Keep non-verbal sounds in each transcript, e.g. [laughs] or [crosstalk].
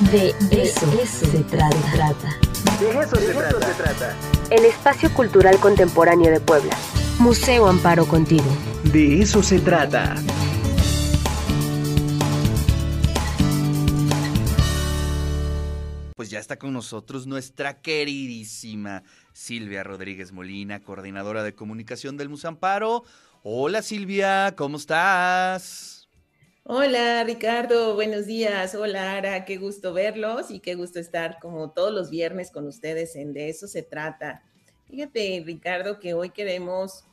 De eso, se trata. De eso, se, trata. se trata. El espacio cultural contemporáneo de Puebla. Museo Amparo Contigo. De eso se trata. Pues ya está con nosotros nuestra queridísima Silvia Rodríguez Molina, coordinadora de comunicación del Museo Amparo. Hola Silvia, ¿cómo estás? Hola Ricardo, buenos días. Hola Ara, qué gusto verlos y qué gusto estar como todos los viernes con ustedes en De eso se trata. Fíjate Ricardo que hoy queremos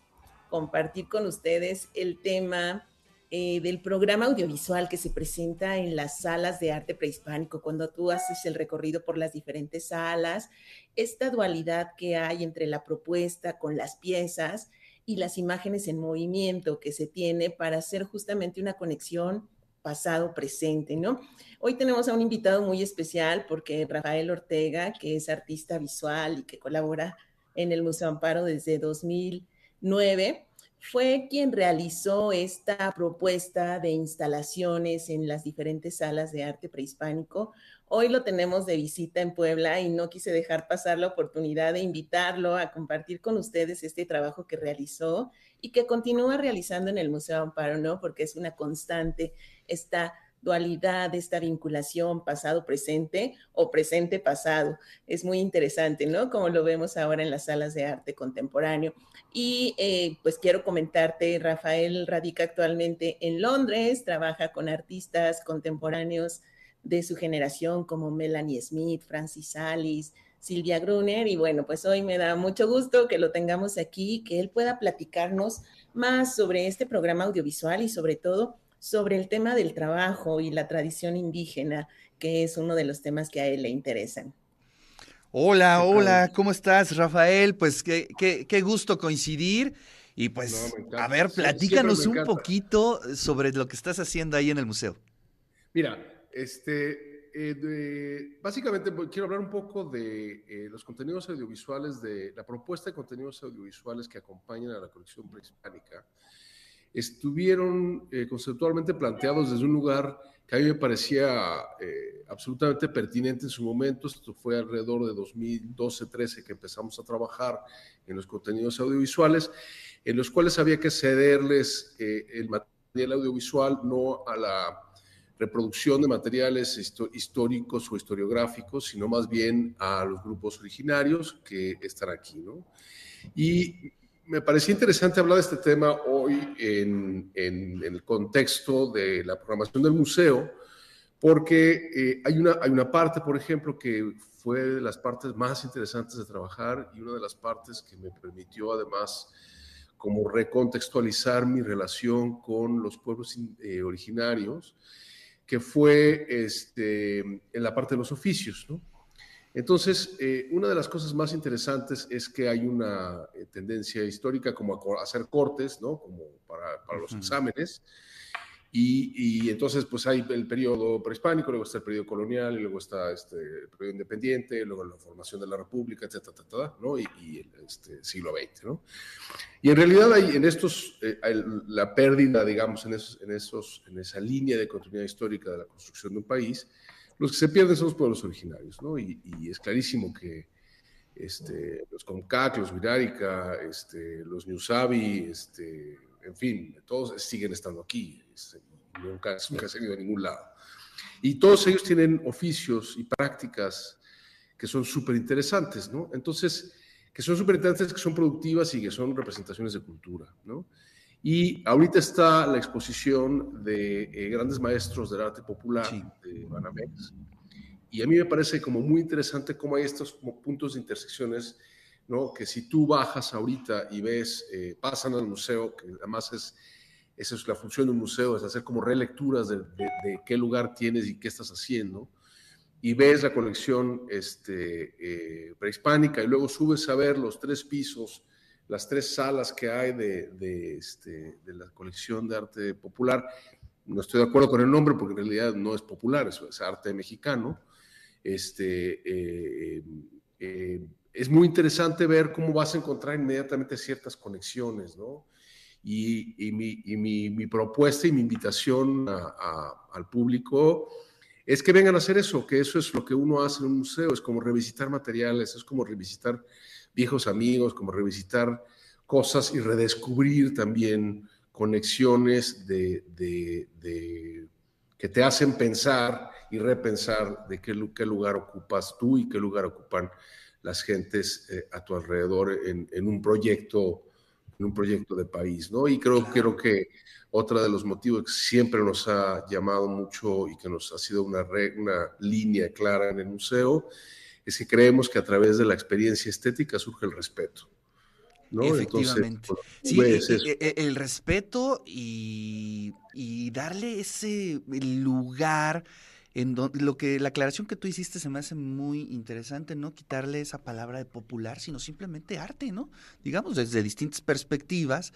compartir con ustedes el tema eh, del programa audiovisual que se presenta en las salas de arte prehispánico, cuando tú haces el recorrido por las diferentes salas, esta dualidad que hay entre la propuesta con las piezas y las imágenes en movimiento que se tiene para hacer justamente una conexión pasado-presente, ¿no? Hoy tenemos a un invitado muy especial porque Rafael Ortega, que es artista visual y que colabora en el Museo Amparo desde 2009, fue quien realizó esta propuesta de instalaciones en las diferentes salas de arte prehispánico. Hoy lo tenemos de visita en Puebla y no quise dejar pasar la oportunidad de invitarlo a compartir con ustedes este trabajo que realizó y que continúa realizando en el Museo Amparo, ¿no? Porque es una constante esta dualidad, esta vinculación pasado-presente o presente-pasado. Es muy interesante, ¿no? Como lo vemos ahora en las salas de arte contemporáneo. Y eh, pues quiero comentarte, Rafael radica actualmente en Londres, trabaja con artistas contemporáneos de su generación como Melanie Smith, Francis Alice, Silvia Gruner. Y bueno, pues hoy me da mucho gusto que lo tengamos aquí, que él pueda platicarnos más sobre este programa audiovisual y sobre todo sobre el tema del trabajo y la tradición indígena, que es uno de los temas que a él le interesan. Hola, hola, ¿cómo estás, Rafael? Pues qué, qué, gusto coincidir. Y pues, a ver, platícanos un poquito sobre lo que estás haciendo ahí en el museo. Mira, este, eh, básicamente pues, quiero hablar un poco de eh, los contenidos audiovisuales, de la propuesta de contenidos audiovisuales que acompañan a la colección prehispánica estuvieron eh, conceptualmente planteados desde un lugar que a mí me parecía eh, absolutamente pertinente en su momento. Esto fue alrededor de 2012-13 que empezamos a trabajar en los contenidos audiovisuales, en los cuales había que cederles eh, el material audiovisual no a la reproducción de materiales históricos o historiográficos, sino más bien a los grupos originarios que están aquí, ¿no? Y me parecía interesante hablar de este tema hoy en, el contexto de la programación del museo, porque eh, hay, una, hay una parte, por ejemplo, que fue de las partes más interesantes de trabajar y una de las partes que me permitió además como recontextualizar mi relación con los pueblos eh, originarios, que fue este, en la parte de los oficios, ¿no? Entonces, eh, una de las cosas más interesantes es que hay una eh, tendencia histórica como a hacer cortes, ¿no? Como para, para los exámenes. Y, y, entonces, pues hay el periodo prehispánico, luego está el periodo colonial, y luego está este, el periodo independiente, luego la formación de la república, etcétera, etcétera, ¿no? Y, y el este, siglo XX, ¿no? Y en realidad hay en estos, eh, la pérdida, digamos, en, esos, en, esos, en esa línea de continuidad histórica de la construcción de un país, los que se pierden son los pueblos originarios, ¿no? Y, es clarísimo que este, los Comcac, los Virárica, este, los Newsabi, este, en fin, todos siguen estando aquí, nunca se han ido a ningún lado. Y todos ellos tienen oficios y prácticas que son súper interesantes, ¿no? Entonces, que son súper interesantes, que son productivas y que son representaciones de cultura, ¿no? Y ahorita está la exposición de eh, grandes maestros del arte popular de Banamex. Y a mí me parece como muy interesante cómo hay estos puntos de intersecciones, ¿no? Que si tú bajas ahorita y ves, eh, pasan al museo, que además es, esa es la función de un museo, es hacer como relecturas de, de, qué lugar tienes y qué estás haciendo, y ves la colección este, eh, prehispánica y luego subes a ver los tres pisos las tres salas que hay de, este, de, la colección de arte popular. No estoy de acuerdo con el nombre porque en realidad no es popular, es, arte mexicano. Este, eh, eh, es muy interesante ver cómo vas a encontrar inmediatamente ciertas conexiones, ¿no? Y, mi, mi, propuesta y mi invitación al público es que vengan a hacer eso, que eso es lo que uno hace en un museo, es como revisitar materiales, es como revisitar viejos amigos, como revisitar cosas y redescubrir también conexiones de, que te hacen pensar y repensar de qué, qué, lugar ocupas tú y qué lugar ocupan las gentes eh, a tu alrededor en, un proyecto en un proyecto de país, ¿no? Y creo, creo que otro de los motivos que siempre nos ha llamado mucho y que nos ha sido una, una línea clara en el museo es que creemos que a través de la experiencia estética surge el respeto. ¿no? Efectivamente. sí, e, e, el, respeto y, y, darle ese lugar en lo que la aclaración que tú hiciste se me hace muy interesante, no quitarle esa palabra de popular, sino simplemente arte, ¿no? Digamos, desde distintas perspectivas,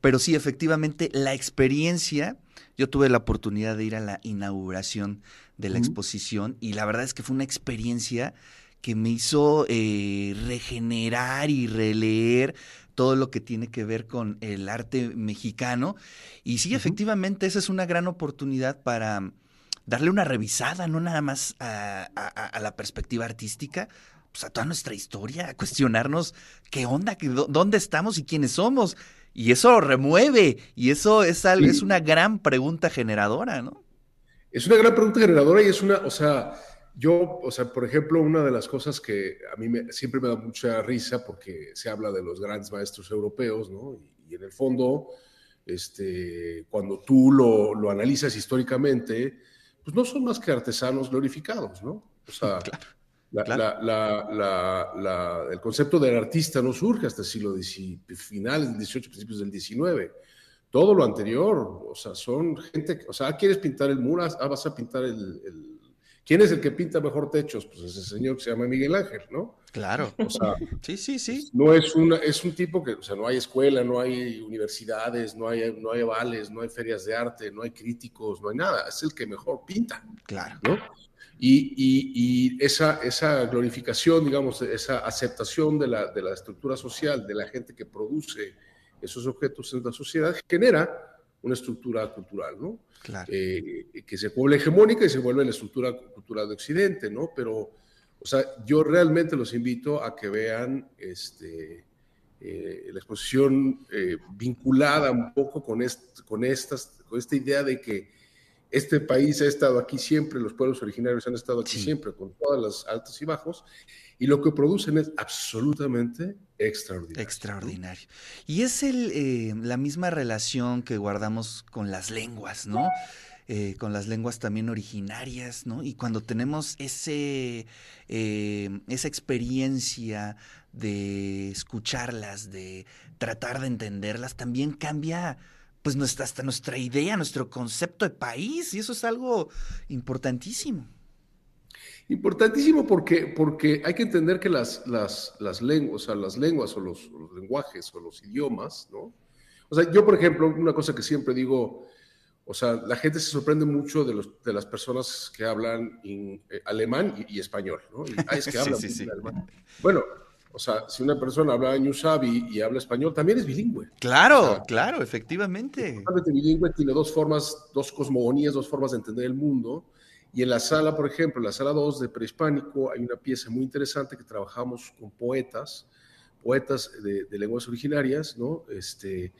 pero sí, efectivamente, la experiencia, yo tuve la oportunidad de ir a la inauguración de la exposición y la verdad es que fue una experiencia que me hizo eh, regenerar y releer todo lo que tiene que ver con el arte mexicano. Y sí, efectivamente, esa es una gran oportunidad para darle una revisada, no nada más a, la perspectiva artística, pues a toda nuestra historia, a cuestionarnos qué onda, qué, dónde estamos y quiénes somos. Y eso remueve, y eso es, algo, es una gran pregunta generadora, ¿no? Es una gran pregunta generadora y es una, o sea, yo, o sea, por ejemplo, una de las cosas que a mí siempre me da mucha risa porque se habla de los grandes maestros europeos, ¿no? Y, en el fondo, este, cuando tú lo, lo analizas históricamente, pues no son más que artesanos glorificados, ¿no? O sea, [laughs] el concepto del artista no surge hasta el siglo XIX, finales del XVIII, principios del XIX. Todo lo anterior, o sea, son gente, o sea, ¿quieres pintar el muro? Ah, vas a pintar el, ¿Quién es el que pinta mejor techos? Pues ese señor que se llama Miguel Ángel, ¿no? Claro. O sea, sí, sí, sí. No es una, es un tipo que, o sea, no hay escuela, no hay universidades, no hay, no hay avales, no hay ferias de arte, no hay críticos, no hay nada. Es el que mejor pinta. Claro. ¿no? Y, y, esa, esa glorificación, digamos, esa aceptación de la, de la estructura social, de la gente que produce esos objetos en la sociedad, genera una estructura cultural, ¿no? Claro. Eh, que se vuelve hegemónica y se vuelve la estructura cultural de Occidente, ¿no? Pero, o sea, yo realmente los invito a que vean este, eh, la exposición eh, vinculada un poco con, con, estas, con esta idea de que este país ha estado aquí siempre, los pueblos originarios han estado aquí siempre, con todas las altos y bajos, y lo que producen es absolutamente extraordinario. Extraordinario. Y es el, eh, la misma relación que guardamos con las lenguas, ¿no? Eh, con las lenguas también originarias, ¿no? Y cuando tenemos ese, eh, esa experiencia de escucharlas, de tratar de entenderlas, también cambia pues nuestra, hasta nuestra idea, nuestro concepto de país, y eso es algo importantísimo. Importantísimo porque, porque hay que entender que las, las, las lenguas, o sea, las lenguas o los, lenguajes o los idiomas, ¿no? O sea, yo, por ejemplo, una cosa que siempre digo, o sea, la gente se sorprende mucho de, los, de las personas que hablan en, eh, alemán y, español, ¿no? Y, ah, es [laughs] que hablan alemán. Bueno, o sea, si una persona habla ñusabi y habla español, también es bilingüe. Claro, claro, efectivamente. Totalmente bilingüe tiene dos formas, dos cosmogonías, dos formas de entender el mundo. Y en la sala, por ejemplo, en la sala 2 de prehispánico, hay una pieza muy interesante que trabajamos con poetas, poetas de, lenguas originarias, ¿no? Este,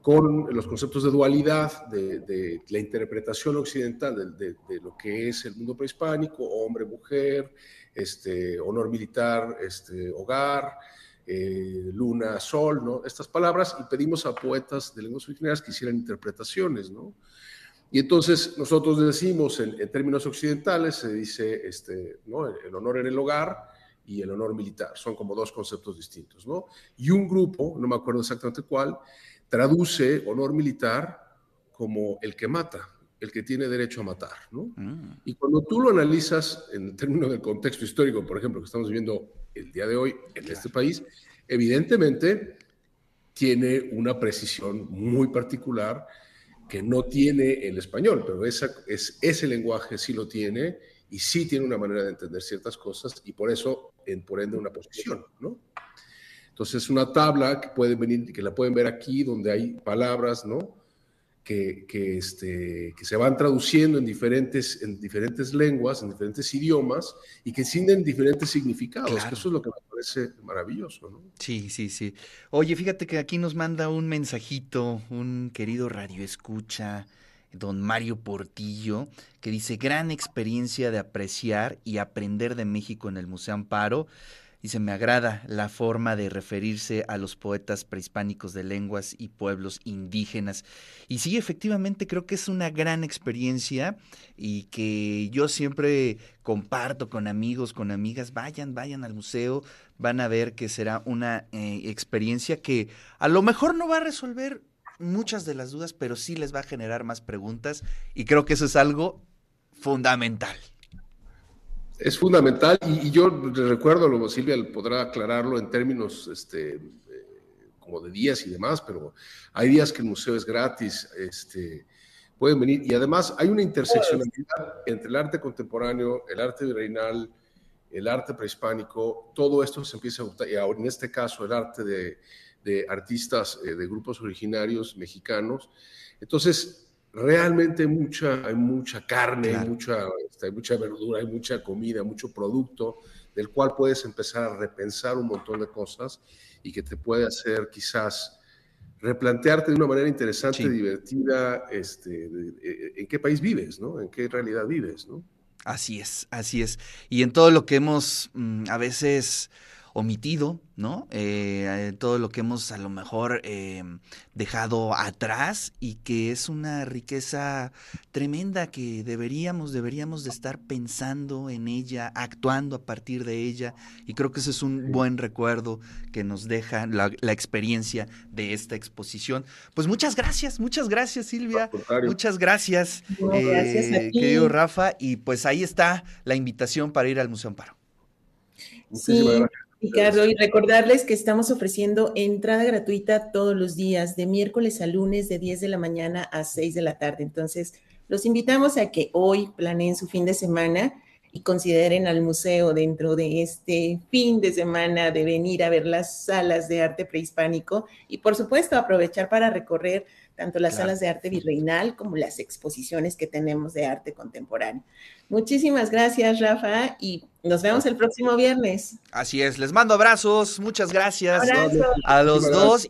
con los conceptos de dualidad, de, la interpretación occidental de, lo que es el mundo prehispánico, hombre, mujer, este, honor militar, este, hogar, eh, luna, sol, ¿no? Estas palabras, y pedimos a poetas de lenguas originarias que hicieran interpretaciones, ¿no? Y entonces nosotros decimos, en, términos occidentales, se dice este, ¿no? el honor en el hogar y el honor militar. Son como dos conceptos distintos, ¿no? Y un grupo, no me acuerdo exactamente cuál, traduce honor militar como el que mata, el que tiene derecho a matar, ¿no? Mm. Y cuando tú lo analizas en términos del contexto histórico, por ejemplo, que estamos viviendo el día de hoy en este país, evidentemente tiene una precisión muy particular que no tiene el español, pero esa, es, ese lenguaje sí lo tiene y sí tiene una manera de entender ciertas cosas y por eso, en, por ende, una posición, ¿no? Entonces, una tabla que puede venir, que la pueden ver aquí, donde hay palabras, ¿no? Que, que, este, que se van traduciendo en diferentes, en diferentes lenguas, en diferentes idiomas y que tienen diferentes significados. eso es lo que me parece maravilloso. ¿no? Sí, sí, sí. Oye, fíjate que aquí nos manda un mensajito, un querido radio escucha, don Mario Portillo, que dice, gran experiencia de apreciar y aprender de México en el Museo Amparo. Dice, me agrada la forma de referirse a los poetas prehispánicos de lenguas y pueblos indígenas. Y sí, efectivamente creo que es una gran experiencia y que yo siempre comparto con amigos, con amigas, vayan, vayan al museo, van a ver que será una eh, experiencia que a lo mejor no va a resolver muchas de las dudas, pero sí les va a generar más preguntas y creo que eso es algo fundamental es fundamental y, yo recuerdo, lo Silvia podrá aclararlo en términos este, eh, como de días y demás, pero hay días que el museo es gratis, este, pueden venir y además hay una interseccionalidad entre el arte contemporáneo, el arte virreinal, el arte prehispánico, todo esto se empieza a gustar, y ahora en este caso el arte de, de artistas eh, de grupos originarios mexicanos. Entonces, realmente mucha, hay mucha carne, hay, mucha, este, hay mucha verdura, hay mucha comida, mucho producto del cual puedes empezar a repensar un montón de cosas y que te puede hacer quizás replantearte de una manera interesante, divertida, este, en qué país vives, ¿no? En qué realidad vives, ¿no? Así es, así es. Y en todo lo que hemos mm, a veces omitido, ¿no? Eh, todo lo que hemos a lo mejor em, dejado atrás y que es una riqueza tremenda que deberíamos, deberíamos de estar pensando en ella, actuando a partir de ella. Y creo que ese es un buen recuerdo que nos deja la, experiencia de esta exposición. Pues muchas gracias, muchas gracias Silvia, muchas gracias, eh, querido Rafa. Y pues ahí está la invitación para ir al Museo Amparo. Sí, Ricardo, y recordarles que estamos ofreciendo entrada gratuita todos los días, de miércoles a lunes, de 10 de la mañana a 6 de la tarde. Entonces, los invitamos a que hoy planeen su fin de semana y consideren al museo dentro de este fin de semana de venir a ver las salas de arte prehispánico y, por supuesto, aprovechar para recorrer tanto las salas de arte virreinal como las exposiciones que tenemos de arte contemporáneo. Muchísimas gracias, Rafa, y nos vemos el próximo viernes. Así es, les mando abrazos, muchas gracias. A los dos